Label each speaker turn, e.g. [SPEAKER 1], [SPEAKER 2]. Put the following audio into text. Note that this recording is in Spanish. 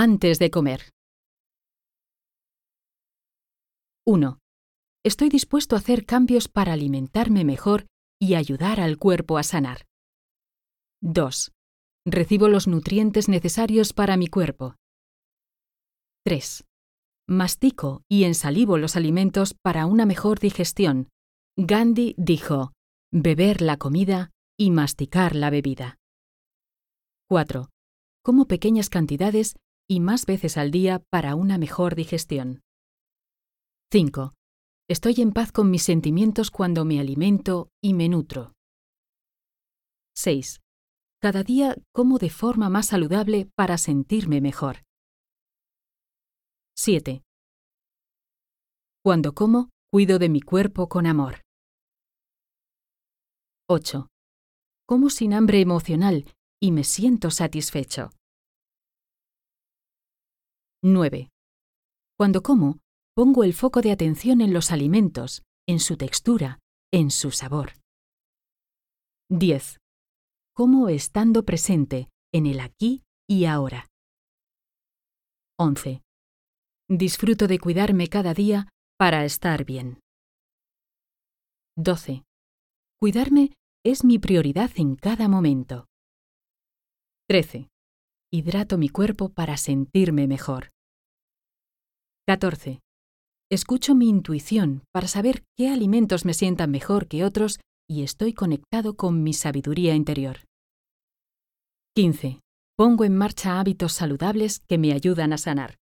[SPEAKER 1] Antes de comer. 1. Estoy dispuesto a hacer cambios para alimentarme mejor y ayudar al cuerpo a sanar. 2. Recibo los nutrientes necesarios para mi cuerpo. 3. Mastico y ensalivo los alimentos para una mejor digestión. Gandhi dijo, beber la comida y masticar la bebida. 4. Como pequeñas cantidades y más veces al día para una mejor digestión. 5. Estoy en paz con mis sentimientos cuando me alimento y me nutro. 6. Cada día como de forma más saludable para sentirme mejor. 7. Cuando como, cuido de mi cuerpo con amor. 8. Como sin hambre emocional y me siento satisfecho. 9. Cuando como, pongo el foco de atención en los alimentos, en su textura, en su sabor. 10. Como estando presente en el aquí y ahora. 11. Disfruto de cuidarme cada día para estar bien. 12. Cuidarme es mi prioridad en cada momento. 13. Hidrato mi cuerpo para sentirme mejor. 14. Escucho mi intuición para saber qué alimentos me sientan mejor que otros y estoy conectado con mi sabiduría interior. 15. Pongo en marcha hábitos saludables que me ayudan a sanar.